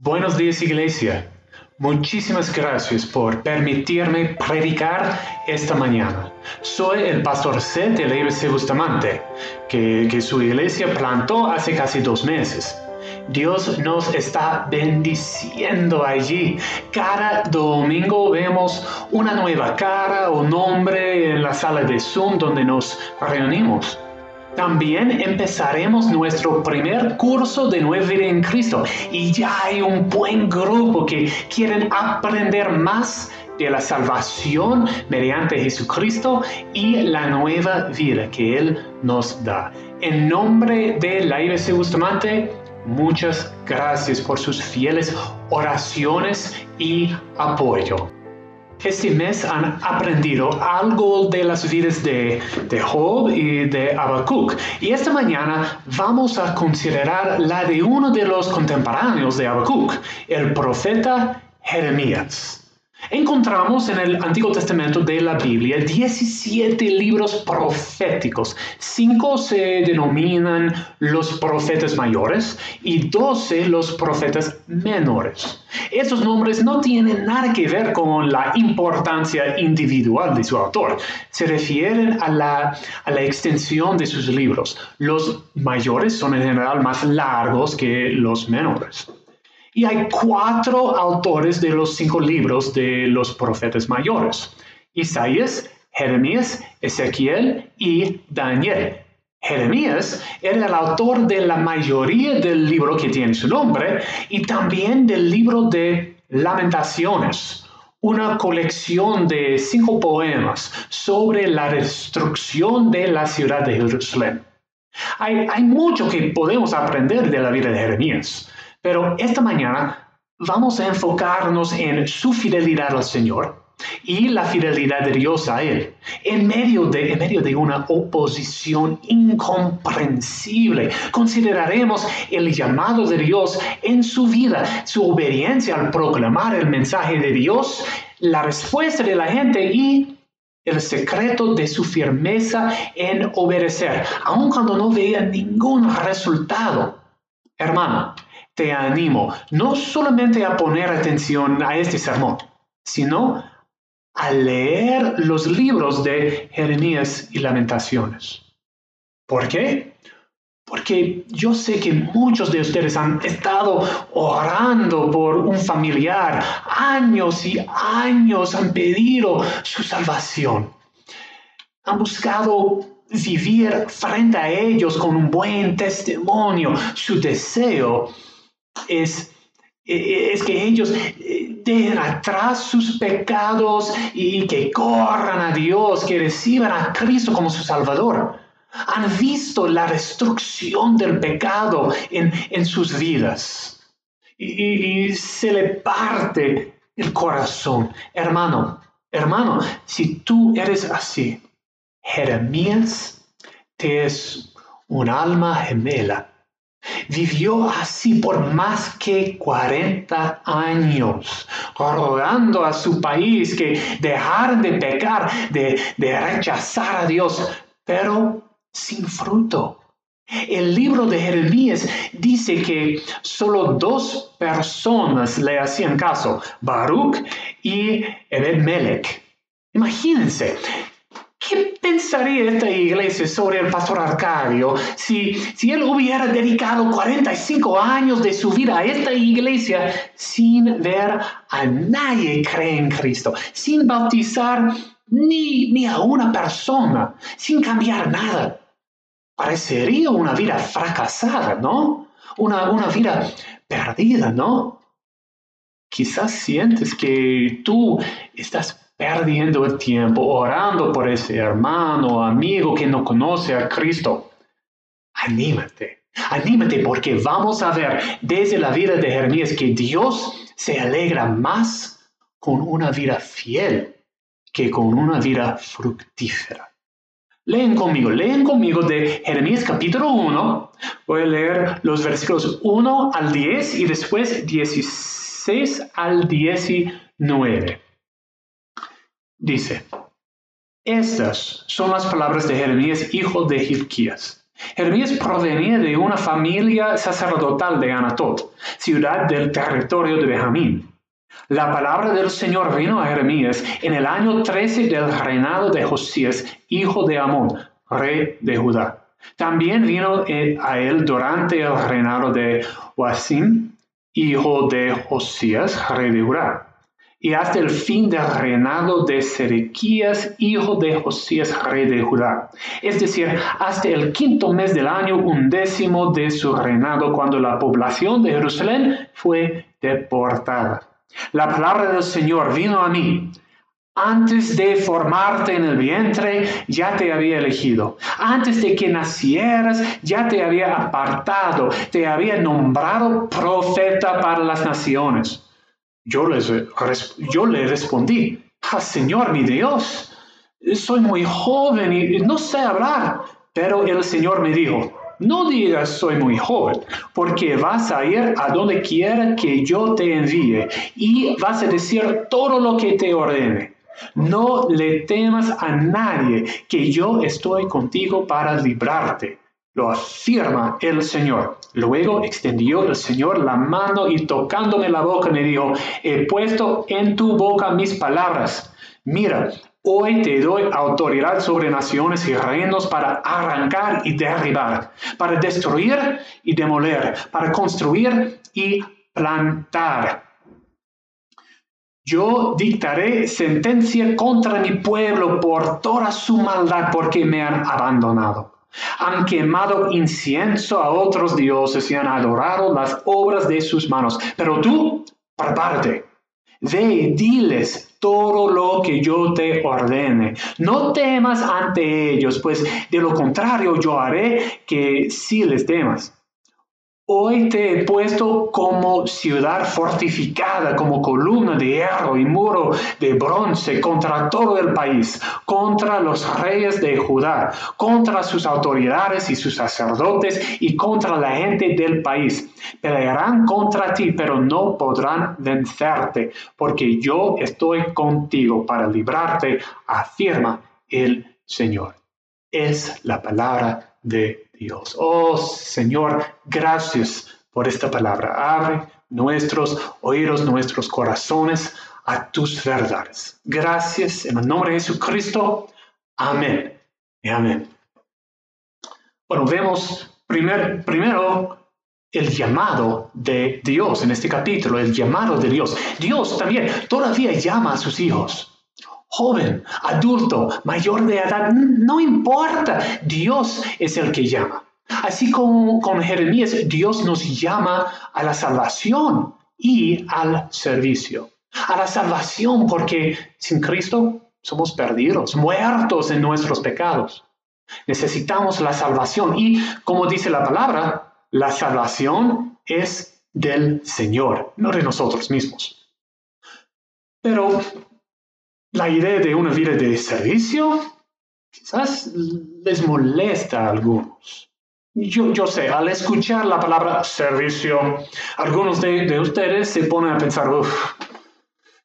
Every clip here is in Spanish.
Buenos días Iglesia. Muchísimas gracias por permitirme predicar esta mañana. Soy el pastor C de la IBC Bustamante, que, que su iglesia plantó hace casi dos meses. Dios nos está bendiciendo allí. Cada domingo vemos una nueva cara o nombre en la sala de Zoom donde nos reunimos. También empezaremos nuestro primer curso de Nueva Vida en Cristo y ya hay un buen grupo que quieren aprender más de la salvación mediante Jesucristo y la nueva vida que Él nos da. En nombre de la IBC Bustamante, muchas gracias por sus fieles oraciones y apoyo. Este mes han aprendido algo de las vidas de, de Job y de Habacuc. Y esta mañana vamos a considerar la de uno de los contemporáneos de Habacuc, el profeta Jeremías. Encontramos en el Antiguo Testamento de la Biblia 17 libros proféticos. Cinco se denominan los profetas mayores y 12 los profetas menores. Estos nombres no tienen nada que ver con la importancia individual de su autor. Se refieren a la, a la extensión de sus libros. Los mayores son en general más largos que los menores. Y hay cuatro autores de los cinco libros de los profetas mayores. Isaías, Jeremías, Ezequiel y Daniel. Jeremías era el autor de la mayoría del libro que tiene su nombre y también del libro de Lamentaciones, una colección de cinco poemas sobre la destrucción de la ciudad de Jerusalén. Hay, hay mucho que podemos aprender de la vida de Jeremías. Pero esta mañana vamos a enfocarnos en su fidelidad al Señor y la fidelidad de Dios a Él, en medio de, en medio de una oposición incomprensible. Consideraremos el llamado de Dios en su vida, su obediencia al proclamar el mensaje de Dios, la respuesta de la gente y el secreto de su firmeza en obedecer, aun cuando no vea ningún resultado. Hermano, te animo no solamente a poner atención a este sermón, sino a leer los libros de Jeremías y Lamentaciones. ¿Por qué? Porque yo sé que muchos de ustedes han estado orando por un familiar, años y años han pedido su salvación. Han buscado vivir frente a ellos con un buen testimonio, su deseo es, es que ellos eh, dejen atrás sus pecados y que corran a Dios, que reciban a Cristo como su Salvador. Han visto la destrucción del pecado en, sus vidas y, y se le parte el corazón. Hermano, hermano, si tú eres así, Jeremías te es un alma gemela Vivió así por más que 40 años, rogando a su país que dejar de pecar, de, de rechazar a Dios, pero sin fruto. El libro de Jeremías dice que solo dos personas le hacían caso, Baruch y Ebed Melech. Imagínense, ¿Qué pensaría esta iglesia sobre el pastor Arcadio si, si él hubiera dedicado 45 años de su vida a esta iglesia sin ver a nadie creer en Cristo, sin bautizar ni, ni a una persona, sin cambiar nada? Parecería una vida fracasada, ¿no? Una, una vida perdida, ¿no? Quizás sientes que tú estás perdiendo el tiempo orando por ese hermano o amigo que no conoce a Cristo. Anímate, anímate porque vamos a ver desde la vida de Jeremías que Dios se alegra más con una vida fiel que con una vida fructífera. Leen conmigo, leen conmigo de Jeremías capítulo 1. Voy a leer los versículos 1 al 10 y después 16 al 19. Dice, estas son las palabras de Jeremías, hijo de Hilquías, Jeremías provenía de una familia sacerdotal de Anatot, ciudad del territorio de Benjamín. La palabra del Señor vino a Jeremías en el año 13 del reinado de Josías, hijo de Amón, rey de Judá. También vino eh, a él durante el reinado de Joacim, hijo de Josías, rey de Judá y hasta el fin del reinado de Sedequías, hijo de Josías, rey de Judá. Es decir, hasta el quinto mes del año undécimo de su reinado, cuando la población de Jerusalén fue deportada. La palabra del Señor vino a mí. Antes de formarte en el vientre, ya te había elegido. Antes de que nacieras, ya te había apartado. Te había nombrado profeta para las naciones. Yo, les, yo le respondí, ah, Señor mi Dios, soy muy joven y no sé hablar. Pero el Señor me dijo, no digas soy muy joven, porque vas a ir a donde quiera que yo te envíe y vas a decir todo lo que te ordene. No le temas a nadie, que yo estoy contigo para librarte lo afirma el Señor. Luego extendió el Señor la mano y tocándome la boca me dijo, he puesto en tu boca mis palabras. Mira, hoy te doy autoridad sobre naciones y reinos para arrancar y derribar, para destruir y demoler, para construir y plantar. Yo dictaré sentencia contra mi pueblo por toda su maldad porque me han abandonado. Han quemado incienso a otros dioses y han adorado las obras de sus manos. Pero tú, prepárate, ve y diles todo lo que yo te ordene. No temas ante ellos, pues de lo contrario yo haré que sí les temas. Hoy te he puesto como ciudad fortificada, como columna de hierro y muro de bronce contra todo el país, contra los reyes de Judá, contra sus autoridades y sus sacerdotes y contra la gente del país. Pelearán contra ti, pero no podrán vencerte, porque yo estoy contigo para librarte, afirma el Señor. Es la palabra de Dios. Oh Señor, gracias por esta palabra. Abre nuestros oídos, nuestros corazones a tus verdades. Gracias en el nombre de Jesucristo. Amén. Y amén. Bueno, vemos primer, primero el llamado de Dios en este capítulo, el llamado de Dios. Dios también todavía llama a sus hijos joven, adulto, mayor de edad, no importa, Dios es el que llama. Así como con Jeremías, Dios nos llama a la salvación y al servicio. A la salvación porque sin Cristo somos perdidos, muertos en nuestros pecados. Necesitamos la salvación y como dice la palabra, la salvación es del Señor, no de nosotros mismos. Pero la idea de una vida de servicio quizás les molesta a algunos. Yo, yo sé, al escuchar la palabra servicio, algunos de, ustedes se ponen a pensar, uff,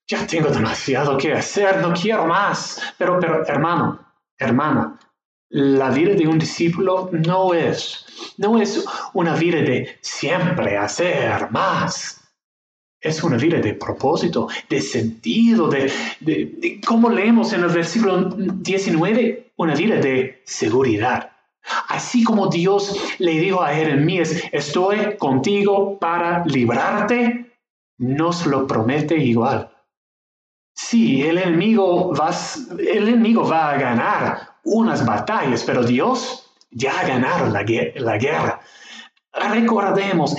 ya tengo demasiado que hacer, no quiero más. Pero, pero, hermano, hermana, la vida de un discípulo no es, no es una vida de siempre hacer más es una vida de propósito, de sentido, de, de, como leemos en el versículo 19, una vida de seguridad. Así como Dios le dijo a Jeremías, estoy contigo para librarte, nos lo promete igual. Sí, el enemigo va, el enemigo va a ganar unas batallas, pero Dios ya ha ganado la, la guerra. Recordemos,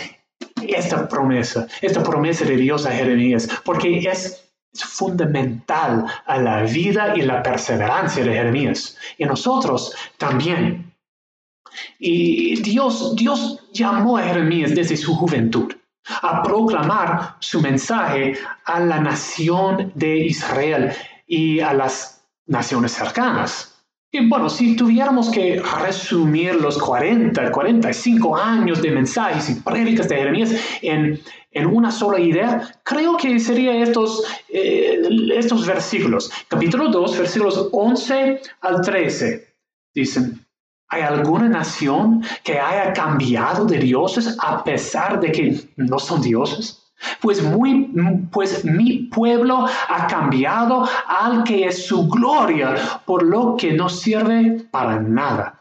esta promesa, esta promesa de Dios a Jeremías, porque es fundamental a la vida y la perseverancia de Jeremías. Y nosotros también. Y Dios, Dios llamó a Jeremías desde su juventud a proclamar su mensaje a la nación de Israel y a las naciones cercanas. Y bueno, si tuviéramos que resumir los 40, 45 años de mensajes y prédicas de Jeremías en, en una sola idea, creo que serían estos, eh, estos versículos. Capítulo 2, versículos 11 al 13. Dicen, ¿Hay alguna nación que haya cambiado de dioses a pesar de que no son dioses? Pues, muy, pues mi pueblo ha cambiado al que es su gloria, por lo que no sirve para nada.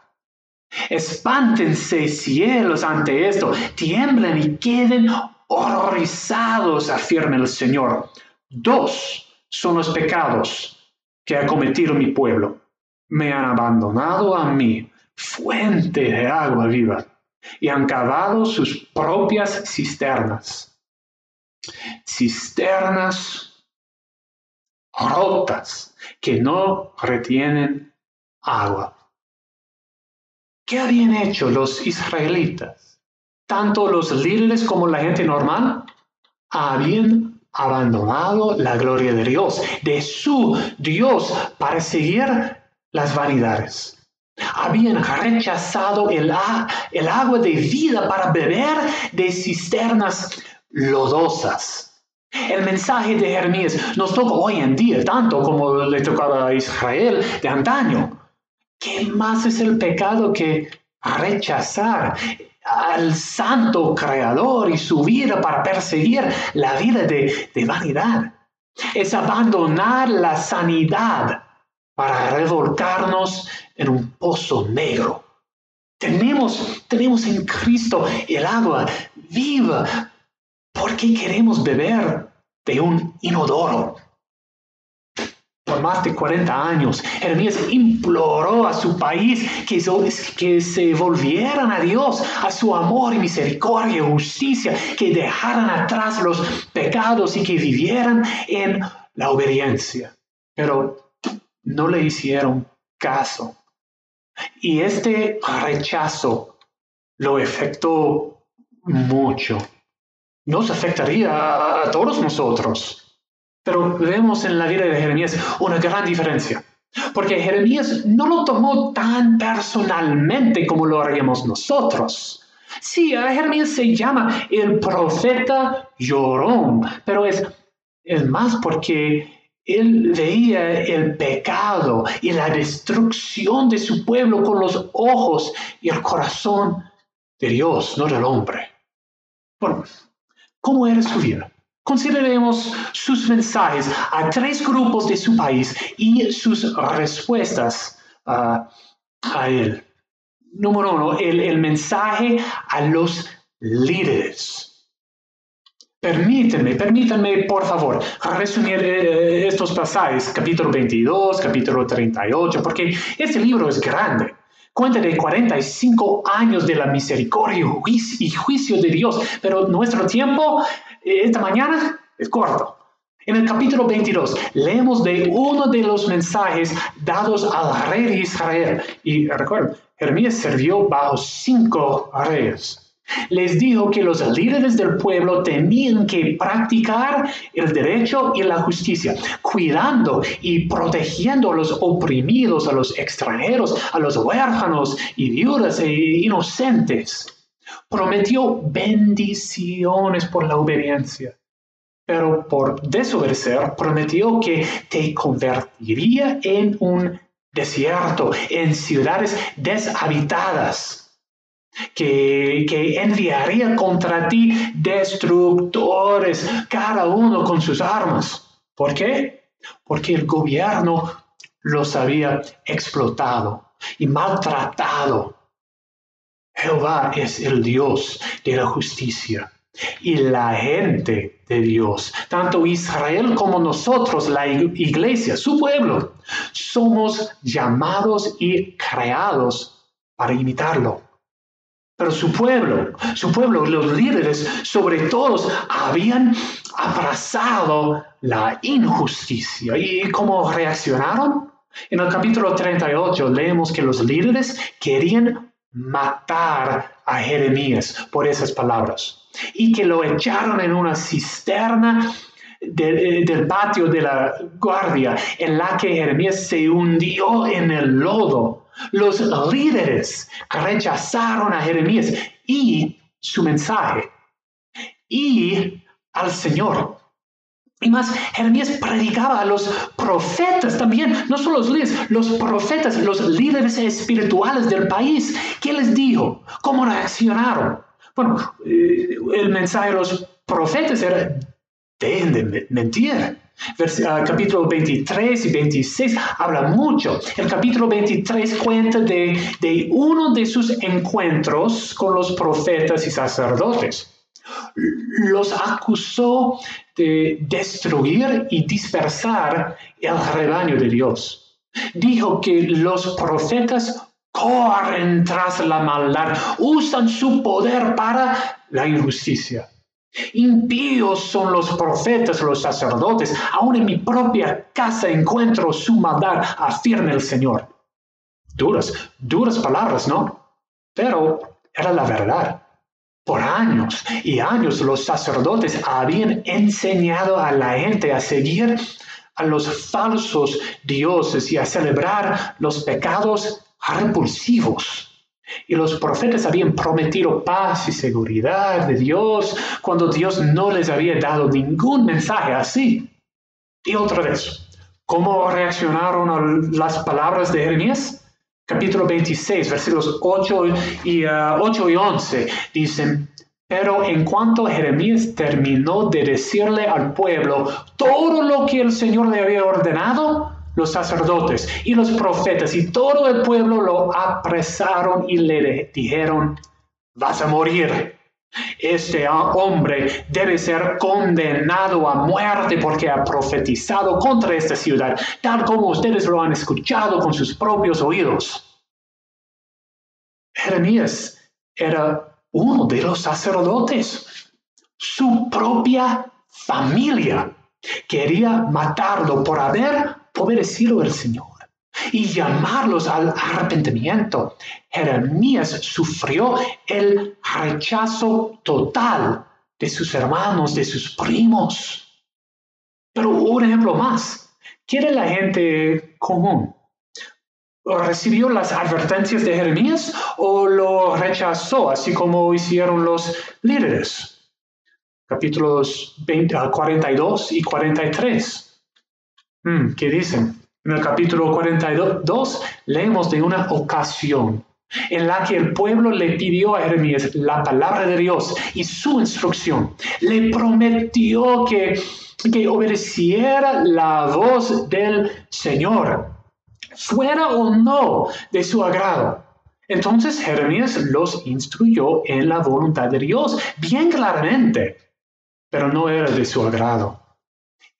Espántense cielos ante esto, tiemblen y queden horrorizados, afirma el Señor. Dos son los pecados que ha cometido mi pueblo. Me han abandonado a mí fuente de agua viva y han cavado sus propias cisternas. Cisternas rotas que no retienen agua. ¿Qué habían hecho los israelitas? Tanto los líderes como la gente normal habían abandonado la gloria de Dios, de su Dios, para seguir las vanidades. Habían rechazado el, el agua de vida para beber de cisternas lodosas. El mensaje de Jeremías nos toca hoy en día, tanto como le tocaba a Israel de antaño. ¿Qué más es el pecado que rechazar al santo creador y su vida para perseguir la vida de, vanidad? Es abandonar la sanidad para revolcarnos en un pozo negro. Tenemos, tenemos en Cristo el agua viva. ¿Por qué queremos beber de un inodoro? Por más de 40 años, Jeremías imploró a su país que, que se volvieran a Dios, a su amor y misericordia y justicia, que dejaran atrás los pecados y que vivieran en la obediencia. Pero no le hicieron caso. Y este rechazo lo afectó mucho. Nos afectaría a todos nosotros. Pero vemos en la vida de Jeremías una gran diferencia. Porque Jeremías no lo tomó tan personalmente como lo haríamos nosotros. Sí, a Jeremías se llama el profeta llorón, pero es, es más porque él veía el pecado y la destrucción de su pueblo con los ojos y el corazón de Dios, no del hombre. Bueno, ¿cómo era su vida? Consideremos sus mensajes a tres grupos de su país y sus respuestas a él. Número uno, el mensaje a los líderes. Permítanme, permítanme, por favor, resumir eh, estos pasajes, capítulo 22, capítulo 38, porque este libro es grande. Cuenta de 45 años de la misericordia y juicio de Dios, pero nuestro tiempo eh, esta mañana es corto. En el capítulo 22 leemos de uno de los mensajes dados al rey de Israel. Y recuerden, Jeremías sirvió bajo cinco reyes les dijo que los líderes del pueblo tenían que practicar el derecho y la justicia, cuidando y protegiendo a los oprimidos, a los extranjeros, a los huérfanos y viudas e inocentes. Prometió bendiciones por la obediencia, pero por desobedecer prometió que te convertiría en un desierto, en ciudades deshabitadas que, enviaría contra ti destructores, cada uno con sus armas. ¿Por qué? Porque el gobierno los había explotado y maltratado. Jehová es el Dios de la justicia y la gente de Dios, tanto Israel como nosotros, la iglesia, su pueblo, somos llamados y creados para imitarlo. Pero su pueblo, su pueblo, los líderes sobre todos habían abrazado la injusticia. ¿Y cómo reaccionaron? En el capítulo 38 leemos que los líderes querían matar a Jeremías por esas palabras y que lo echaron en una cisterna del patio de la guardia en la que Jeremías se hundió en el lodo los líderes rechazaron a Jeremías y su mensaje y al Señor. Y más, Jeremías predicaba a los profetas también, no solo los líderes, los profetas, los líderes espirituales del país. ¿Qué les dijo? ¿Cómo reaccionaron? Bueno, eh, el mensaje de los profetas era, dejen de mentir. Capítulo 23 y 26 habla mucho. El capítulo 23 cuenta de, de uno de sus encuentros con los profetas y sacerdotes los acusó de destruir y dispersar el rebaño de Dios. Dijo que los profetas corren tras la maldad, usan su poder para la injusticia. Impíos son los profetas, los sacerdotes. Aún en mi propia casa encuentro su maldad, afirma el Señor. Duras, duras palabras, ¿no? Pero era la verdad. Por años y años los sacerdotes habían enseñado a la gente a seguir a los falsos dioses y a celebrar los pecados repulsivos. Y los profetas habían prometido paz y seguridad de Dios cuando Dios no les había dado ningún mensaje así. Y otra vez, ¿cómo reaccionaron a las palabras de Jeremías? capítulo 26, versículos 8 y, 8 uh, y 11, dicen, pero en cuanto Jeremías terminó de decirle al pueblo todo lo que el Señor le había ordenado, los sacerdotes y los profetas y todo el pueblo lo apresaron y le dijeron, vas a morir. Este hombre debe ser condenado a muerte porque ha profetizado contra esta ciudad, tal como ustedes lo han escuchado con sus propios oídos. Jeremías era uno de los sacerdotes. Su propia familia quería matarlo por haber obedecido al Señor y llamarlos al arrepentimiento. Jeremías sufrió el rechazo total de sus hermanos, de sus primos. Pero un ejemplo más. ¿Quiere la gente común? ¿Recibió las advertencias de Jeremías o lo rechazó, así como hicieron los líderes? Capítulos 42 y 43. Hmm, ¿Qué dicen? En el capítulo 42 leemos de una ocasión en la que el pueblo le pidió a Jeremías la palabra de Dios y su instrucción. Le prometió que, que obedeciera la voz del Señor, fuera o no de su agrado. Entonces Jeremías los instruyó en la voluntad de Dios, bien claramente, pero no era de su agrado.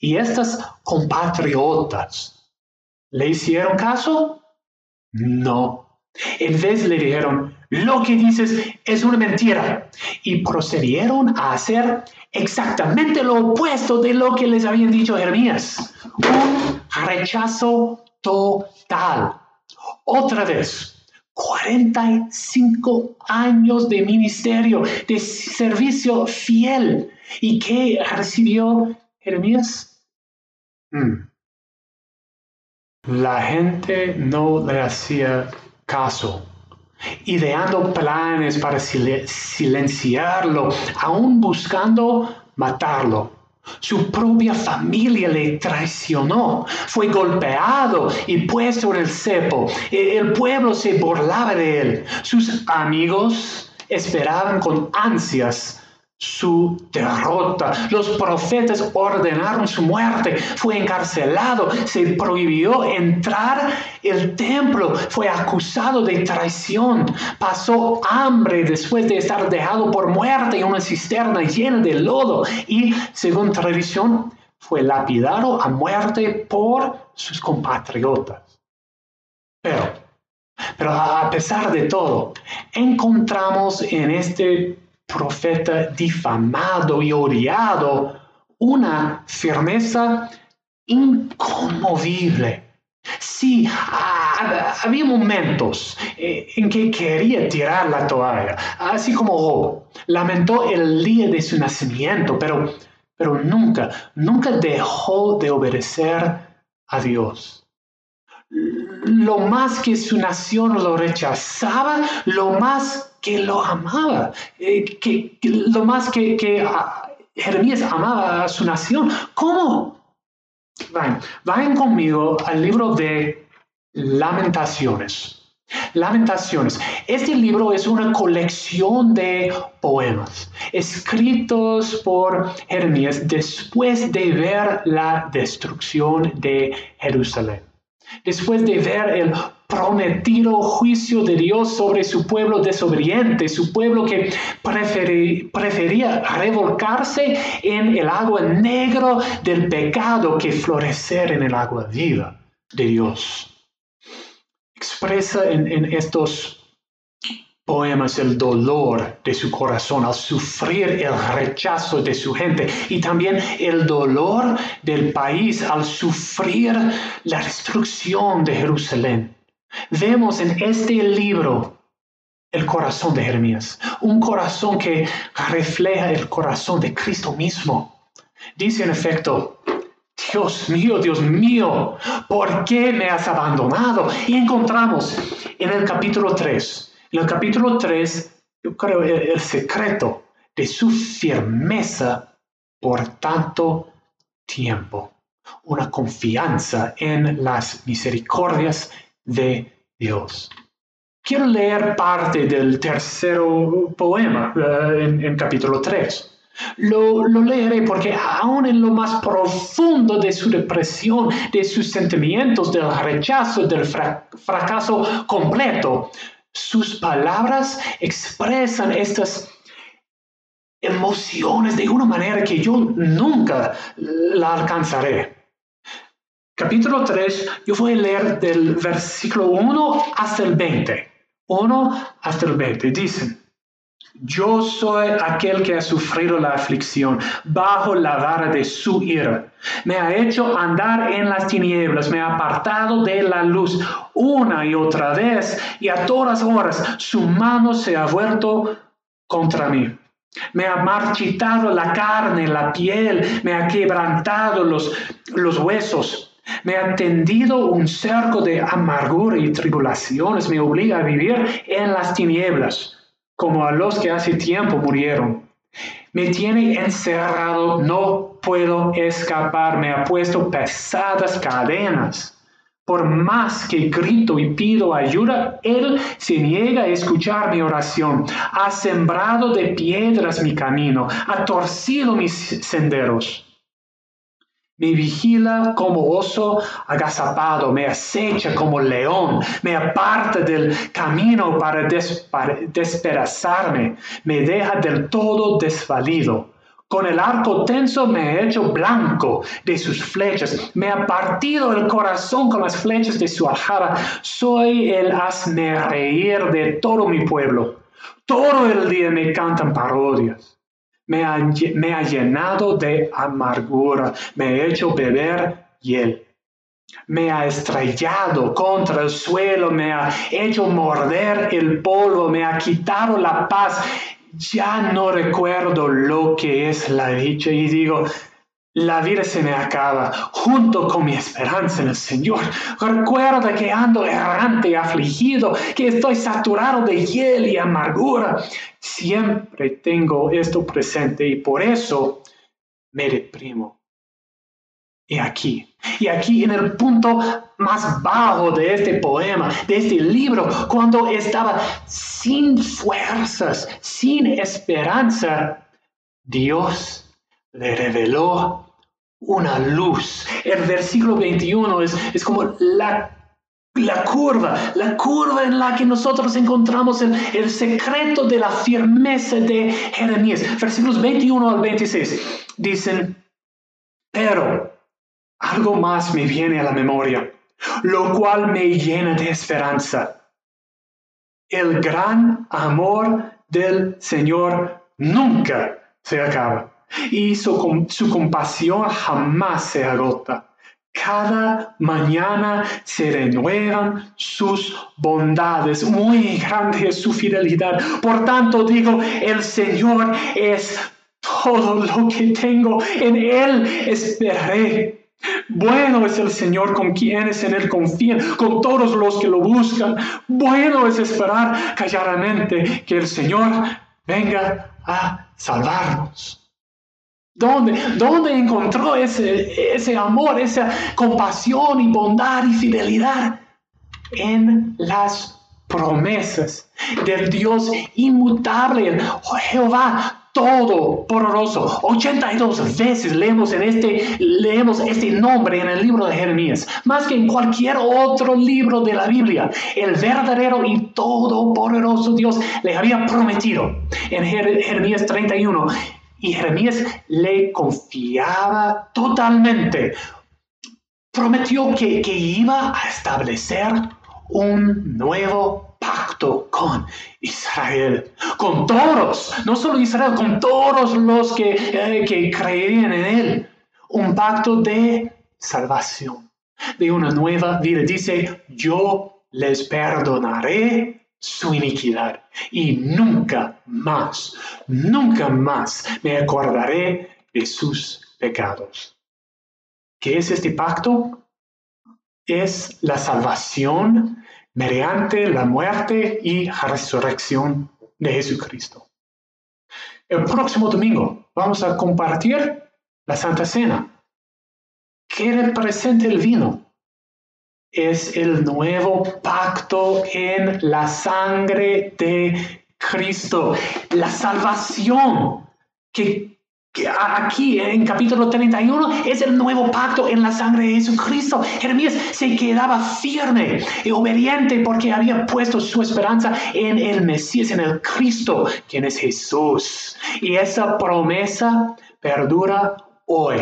Y estas compatriotas ¿Le hicieron caso? No. En vez le dijeron, lo que dices es una mentira. Y procedieron a hacer exactamente lo opuesto de lo que les habían dicho Jeremías. Un rechazo total. Otra vez, 45 años de ministerio, de servicio fiel. ¿Y qué recibió Jeremías? Hmm. La gente no le hacía caso, ideando planes para silenciarlo, aún buscando matarlo. Su propia familia le traicionó, fue golpeado y puesto en el cepo. E-, el pueblo se burlaba de él. Sus amigos esperaban con ansias su derrota. Los profetas ordenaron su muerte. Fue encarcelado. Se prohibió entrar el templo. Fue acusado de traición. Pasó hambre después de estar dejado por muerte en una cisterna llena de lodo. Y, según tradición, fue lapidado a muerte por sus compatriotas. Pero, pero a pesar de todo, encontramos en este profeta difamado y odiado, una firmeza inconmovible. Sí, había momentos eh, en que quería tirar la toalla, así como Lamentó el día de su nacimiento, pero, pero nunca, nunca dejó de obedecer a Dios. Lo más que su nación lo rechazaba, lo más que lo amaba, eh, que, lo más que, que ah, Jeremías amaba a su nación. ¿Cómo? Vayan, vayan conmigo al libro de Lamentaciones. Lamentaciones. Este libro es una colección de poemas escritos por Jeremías después de ver la destrucción de Jerusalén. Después de ver el prometido juicio de Dios sobre su pueblo desobediente, su pueblo que prefería revolcarse en el agua negra del pecado que florecer en el agua viva de Dios. Expresa en estos poemas el dolor de su corazón al sufrir el rechazo de su gente y también el dolor del país al sufrir la destrucción de Jerusalén. Vemos en este libro el corazón de Jeremías, un corazón que refleja el corazón de Cristo mismo. Dice en efecto, Dios mío, Dios mío, ¿por qué me has abandonado? Y encontramos en el capítulo 3, en el capítulo 3, yo creo el, el secreto de su firmeza por tanto tiempo, una confianza en las misericordias de Dios. Quiero leer parte del tercer poema eh, en, capítulo 3. Lo, lo, leeré porque aún en lo más profundo de su depresión, de sus sentimientos, del rechazo, del fracaso completo, sus palabras expresan estas emociones de una manera que yo nunca la alcanzaré. Capítulo 3, yo voy a leer del versículo 1 hasta el 20. 1 hasta el 20. Dicen, yo soy aquel que ha sufrido la aflicción bajo la vara de su ira. Me ha hecho andar en las tinieblas, me ha apartado de la luz una y otra vez y a todas horas su mano se ha vuelto contra mí. Me ha marchitado la carne, la piel, me ha quebrantado los, los huesos. Me ha tendido un cerco de amargura y tribulaciones, me obliga a vivir en las tinieblas, como a los que hace tiempo murieron. Me tiene encerrado, no puedo escapar, me ha puesto pesadas cadenas. Por más que grito y pido ayuda, Él se niega a escuchar mi oración. Ha sembrado de piedras mi camino, ha torcido mis senderos. Me vigila como oso agazapado, me acecha como león, me aparta del camino para, despedazarme, me deja del todo desvalido. Con el arco tenso me he hecho blanco de sus flechas, me ha partido el corazón con las flechas de su aljaba. Soy el hazme reír de todo mi pueblo. Todo el día me cantan parodias me ha, llenado de amargura, me ha hecho beber hiel. Me ha estrellado contra el suelo, me ha hecho morder el polvo, me ha quitado la paz. Ya no recuerdo lo que es la dicha y digo, la vida se me acaba junto con mi esperanza en el Señor. Recuerda que ando errante y afligido, que estoy saturado de hiel y amargura. Siempre tengo esto presente y por eso me deprimo. Y aquí, y aquí en el punto más bajo de este poema, de este libro, cuando estaba sin fuerzas, sin esperanza, Dios le reveló una luz. El versículo 21 es, es como la, la, curva, la curva en la que nosotros encontramos el, el secreto de la firmeza de Jeremías. Versículos 21 al 26 dicen, pero algo más me viene a la memoria, lo cual me llena de esperanza. El gran amor del Señor nunca se acaba y su, compasión jamás se agota. Cada mañana se renuevan sus bondades. Muy grande es su fidelidad. Por tanto digo, el Señor es todo lo que tengo. En Él esperaré. Bueno es el Señor con quienes en Él confían, con todos los que lo buscan. Bueno es esperar calladamente que el Señor venga a salvarnos. ¿Dónde, ¿Dónde encontró ese, ese amor, esa compasión y bondad y fidelidad? En las promesas del Dios inmutable, Jehová todopoderoso. 82 veces leemos, en este, leemos este nombre en el libro de Jeremías, más que en cualquier otro libro de la Biblia. El verdadero y todopoderoso Dios le había prometido en Jeremías 31 y Jeremías le confiaba totalmente. Prometió que, que iba a establecer un nuevo pacto con Israel, con todos, no solo Israel, con todos los que, eh, que creían en él. Un pacto de salvación, de una nueva vida. Dice, yo les perdonaré su iniquidad y nunca más, nunca más me acordaré de sus pecados. ¿Qué es este pacto? Es la salvación mediante la muerte y resurrección de Jesucristo. El próximo domingo vamos a compartir la Santa Cena. ¿Qué representa el vino? Es el nuevo pacto en la sangre de Cristo, la salvación que aquí en capítulo 31 es el nuevo pacto en la sangre de Jesucristo. Jeremías se quedaba firme y obediente porque había puesto su esperanza en el Mesías, en el Cristo, quien es Jesús. Y esa promesa perdura hoy.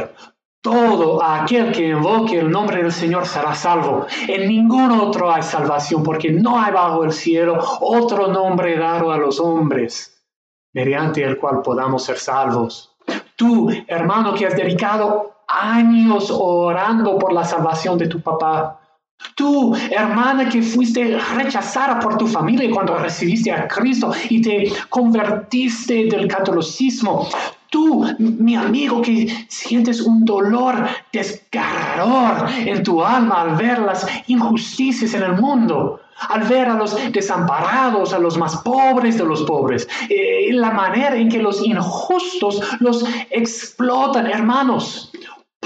Todo aquel que invoque el nombre del Señor será salvo. En ningún otro hay salvación, porque no hay bajo el cielo otro nombre dado a los hombres, mediante el cual podamos ser salvos. Tú, hermano, que has dedicado años orando por la salvación de tu papá. Tú, hermana, que fuiste rechazada por tu familia cuando recibiste a Cristo y te convertiste del catolicismo. Tú, mi amigo, que sientes un dolor desgarrador en tu alma al ver las injusticias en el mundo al ver a los desamparados, a los más pobres de los pobres, eh, la manera en que los injustos los explotan, hermanos.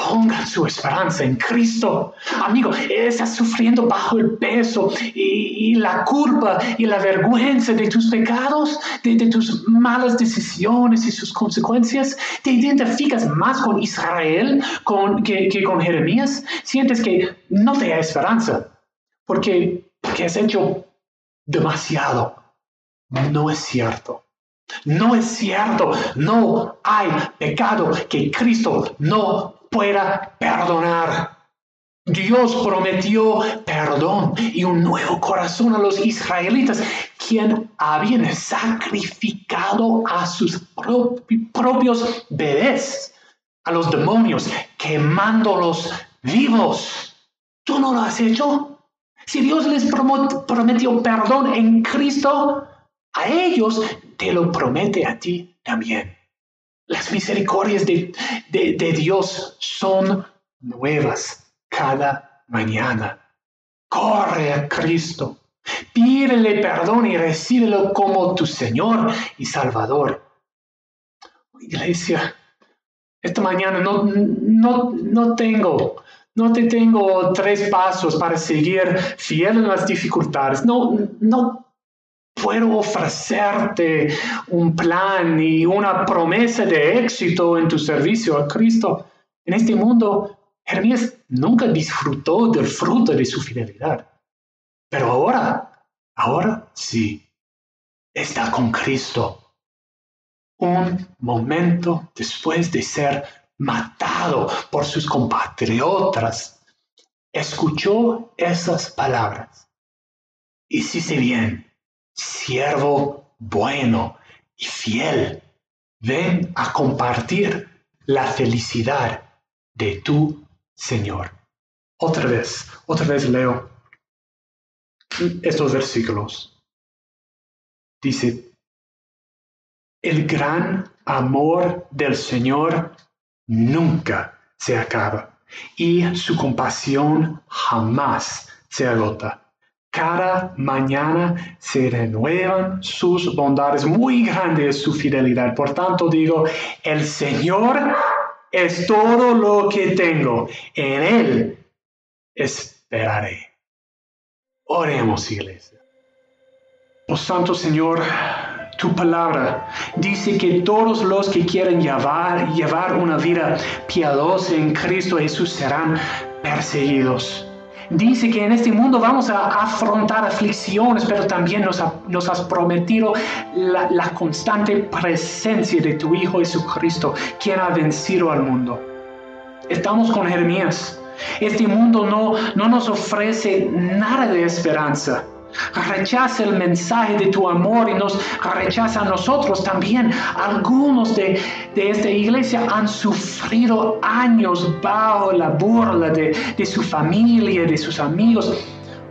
Pongan su esperanza en Cristo. Amigo, estás sufriendo bajo el peso y, la culpa y la vergüenza de tus pecados, de, tus malas decisiones y sus consecuencias. ¿Te identificas más con Israel con, que, que con Jeremías? Sientes que no te da esperanza porque que has hecho demasiado. No es cierto. No es cierto. No hay pecado que Cristo no pueda perdonar. Dios prometió perdón y un nuevo corazón a los israelitas, quien habían sacrificado a sus propios bebés, a los demonios, quemándolos vivos. ¿Tú no lo has hecho? Si Dios les prometió perdón en Cristo, a ellos te lo promete a ti también. Las misericordias de, Dios son nuevas cada mañana. Corre a Cristo, pídele perdón y recíbelo como tu Señor y Salvador. Iglesia, esta mañana no, no, no tengo no te tengo tres pasos para seguir fiel en las dificultades. No, no puedo ofrecerte un plan y una promesa de éxito en tu servicio a Cristo. En este mundo, Jeremías nunca disfrutó del fruto de su fidelidad. Pero ahora, ahora sí, está con Cristo. Un momento después de ser matado por sus compatriotas, escuchó esas palabras. Hiciste bien, siervo bueno y fiel, ven a compartir la felicidad de tu Señor. Otra vez, otra vez leo estos versículos. Dice, el gran amor del Señor nunca se acaba y su compasión jamás se agota. Cada mañana se renuevan sus bondades, muy grande es su fidelidad. Por tanto digo, el Señor es todo lo que tengo. En Él esperaré. Oremos, iglesia. Oh Santo Señor, tu palabra dice que todos los que quieren llevar, llevar una vida piadosa en Cristo Jesús serán perseguidos. Dice que en este mundo vamos a afrontar aflicciones, pero también nos, has prometido la, la, constante presencia de tu Hijo Jesucristo, quien ha vencido al mundo. Estamos con Jeremías. Este mundo no, no nos ofrece nada de esperanza rechaza el mensaje de tu amor y nos rechaza a nosotros también. Algunos de, esta iglesia han sufrido años bajo la burla de, de su familia, de sus amigos.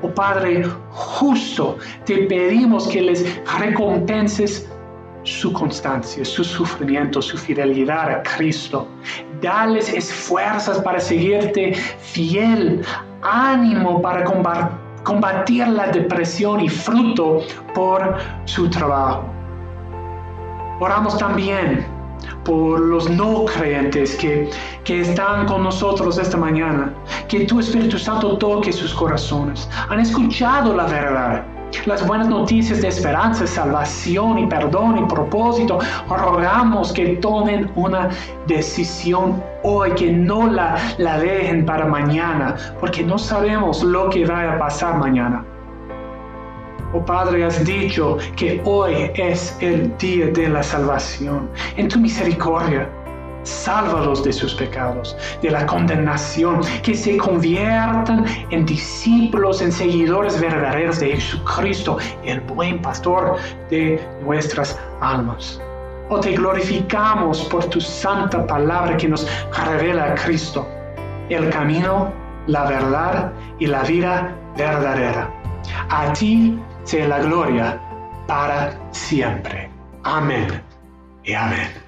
Oh Padre, justo te pedimos que les recompenses su constancia, su sufrimiento, su fidelidad a Cristo. Dales esfuerzos para seguirte fiel, ánimo para combatir combatir la depresión y fruto por su trabajo. Oramos también por los no creyentes que, que están con nosotros esta mañana, que tu Espíritu Santo toque sus corazones. Han escuchado la verdad, las buenas noticias de esperanza, salvación y perdón y propósito, rogamos que tomen una decisión hoy, que no la, la dejen para mañana, porque no sabemos lo que va a pasar mañana. Oh Padre, has dicho que hoy es el día de la salvación. En tu misericordia, Sálvalos de sus pecados, de la condenación, que se conviertan en discípulos, en seguidores verdaderos de Jesucristo, el buen pastor de nuestras almas. Oh, te glorificamos por tu santa palabra que nos revela a Cristo, el camino, la verdad y la vida verdadera. A ti sea la gloria para siempre. Amén y amén.